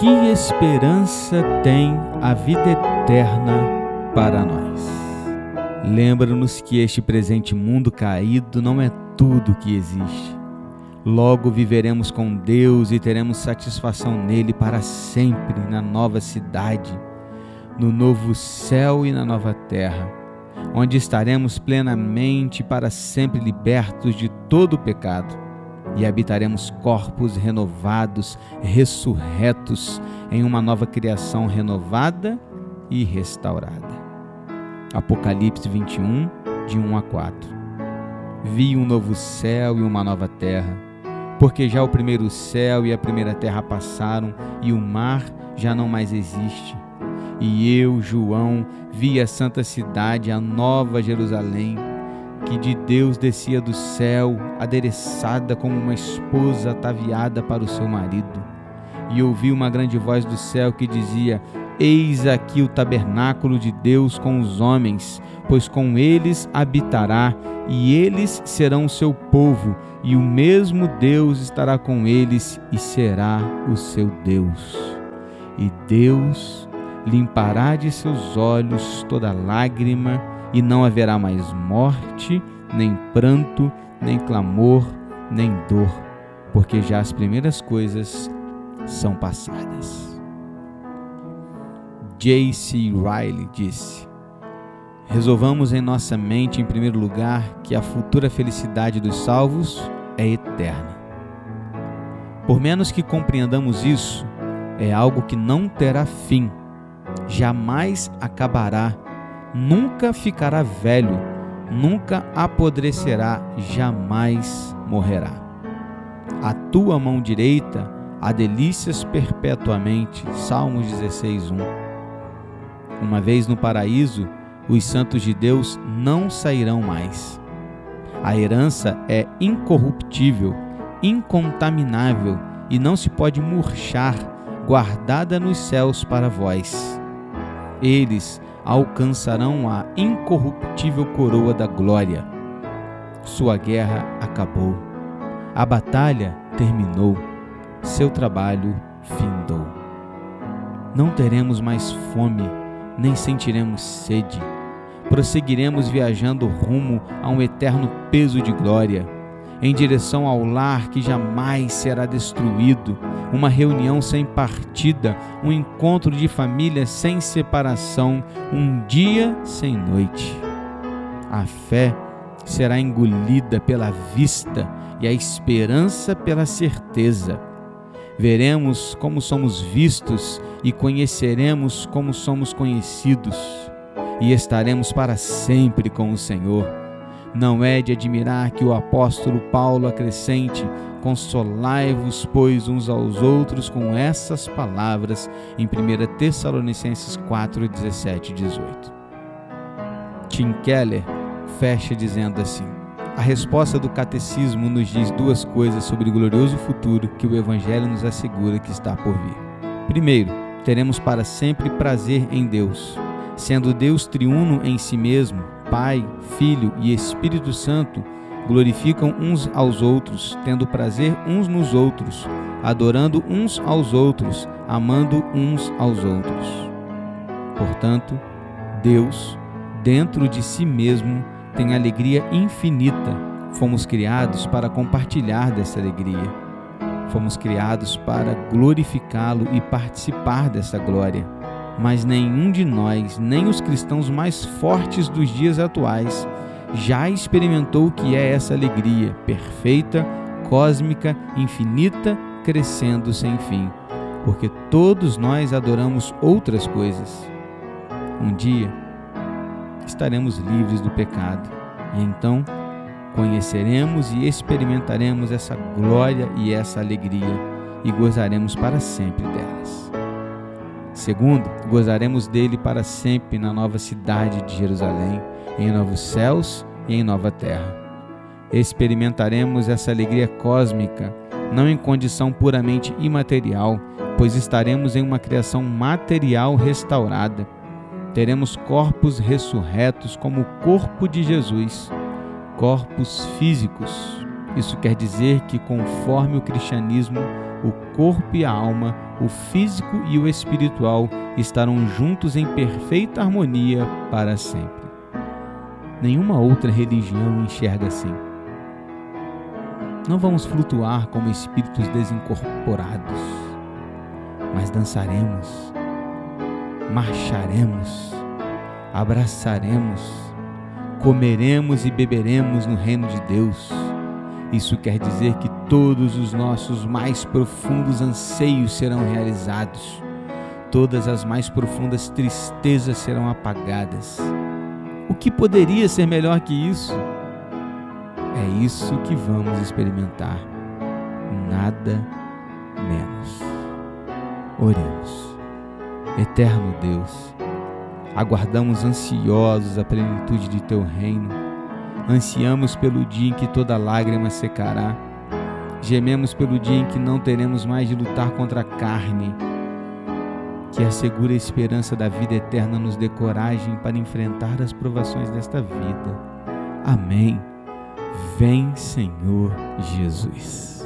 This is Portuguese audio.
que esperança tem a vida eterna para nós? Lembra-nos que este presente mundo caído não é tudo que existe. Logo viveremos com Deus e teremos satisfação nele para sempre, na nova cidade, no novo céu e na nova terra, onde estaremos plenamente para sempre libertos de todo o pecado e habitaremos corpos renovados, ressurretos em uma nova criação renovada e restaurada. Apocalipse 21, de 1 a 4. Vi um novo céu e uma nova terra, porque já o primeiro céu e a primeira terra passaram e o mar já não mais existe. E eu, João, vi a santa cidade, a nova Jerusalém, que de Deus descia do céu, adereçada como uma esposa ataviada para o seu marido. E ouvi uma grande voz do céu que dizia: Eis aqui o tabernáculo de Deus com os homens, pois com eles habitará, e eles serão seu povo, e o mesmo Deus estará com eles e será o seu Deus. E Deus limpará de seus olhos toda lágrima, e não haverá mais morte, nem pranto, nem clamor, nem dor, porque já as primeiras coisas são passadas. J.C. Riley disse: Resolvamos em nossa mente, em primeiro lugar, que a futura felicidade dos salvos é eterna. Por menos que compreendamos isso, é algo que não terá fim, jamais acabará nunca ficará velho, nunca apodrecerá, jamais morrerá. A tua mão direita há delícias perpetuamente. Salmos 16, 1. Uma vez no paraíso, os santos de Deus não sairão mais. A herança é incorruptível, incontaminável e não se pode murchar, guardada nos céus para vós. Eles alcançarão a incorruptível coroa da glória. Sua guerra acabou. A batalha terminou. Seu trabalho findou. Não teremos mais fome, nem sentiremos sede. Prosseguiremos viajando rumo a um eterno peso de glória em direção ao lar que jamais será destruído, uma reunião sem partida, um encontro de família sem separação, um dia sem noite. A fé será engolida pela vista e a esperança pela certeza. Veremos como somos vistos e conheceremos como somos conhecidos, e estaremos para sempre com o Senhor não é de admirar que o apóstolo Paulo acrescente: Consolai-vos, pois, uns aos outros com essas palavras, em 1 Tessalonicenses 4, 17 e 18. Tim Keller fecha dizendo assim: A resposta do catecismo nos diz duas coisas sobre o glorioso futuro que o Evangelho nos assegura que está por vir. Primeiro, teremos para sempre prazer em Deus, sendo Deus triuno em si mesmo, Pai, Filho e Espírito Santo glorificam uns aos outros, tendo prazer uns nos outros, adorando uns aos outros, amando uns aos outros. Portanto, Deus, dentro de si mesmo, tem alegria infinita. Fomos criados para compartilhar dessa alegria. Fomos criados para glorificá-lo e participar dessa glória mas nenhum de nós, nem os cristãos mais fortes dos dias atuais, já experimentou o que é essa alegria perfeita, cósmica, infinita, crescendo sem fim, porque todos nós adoramos outras coisas. Um dia estaremos livres do pecado e então conheceremos e experimentaremos essa glória e essa alegria e gozaremos para sempre delas. Segundo, gozaremos dele para sempre na nova cidade de Jerusalém, em novos céus e em nova terra. Experimentaremos essa alegria cósmica, não em condição puramente imaterial, pois estaremos em uma criação material restaurada. Teremos corpos ressurretos como o corpo de Jesus, corpos físicos. Isso quer dizer que, conforme o cristianismo, o corpo e a alma o físico e o espiritual estarão juntos em perfeita harmonia para sempre. Nenhuma outra religião enxerga assim. Não vamos flutuar como espíritos desincorporados, mas dançaremos, marcharemos, abraçaremos, comeremos e beberemos no reino de Deus. Isso quer dizer que todos os nossos mais profundos anseios serão realizados, todas as mais profundas tristezas serão apagadas. O que poderia ser melhor que isso? É isso que vamos experimentar, nada menos. Oremos. Eterno Deus, aguardamos ansiosos a plenitude de teu reino. Ansiamos pelo dia em que toda lágrima secará. Gememos pelo dia em que não teremos mais de lutar contra a carne. Que a segura esperança da vida eterna nos dê coragem para enfrentar as provações desta vida. Amém. Vem, Senhor Jesus.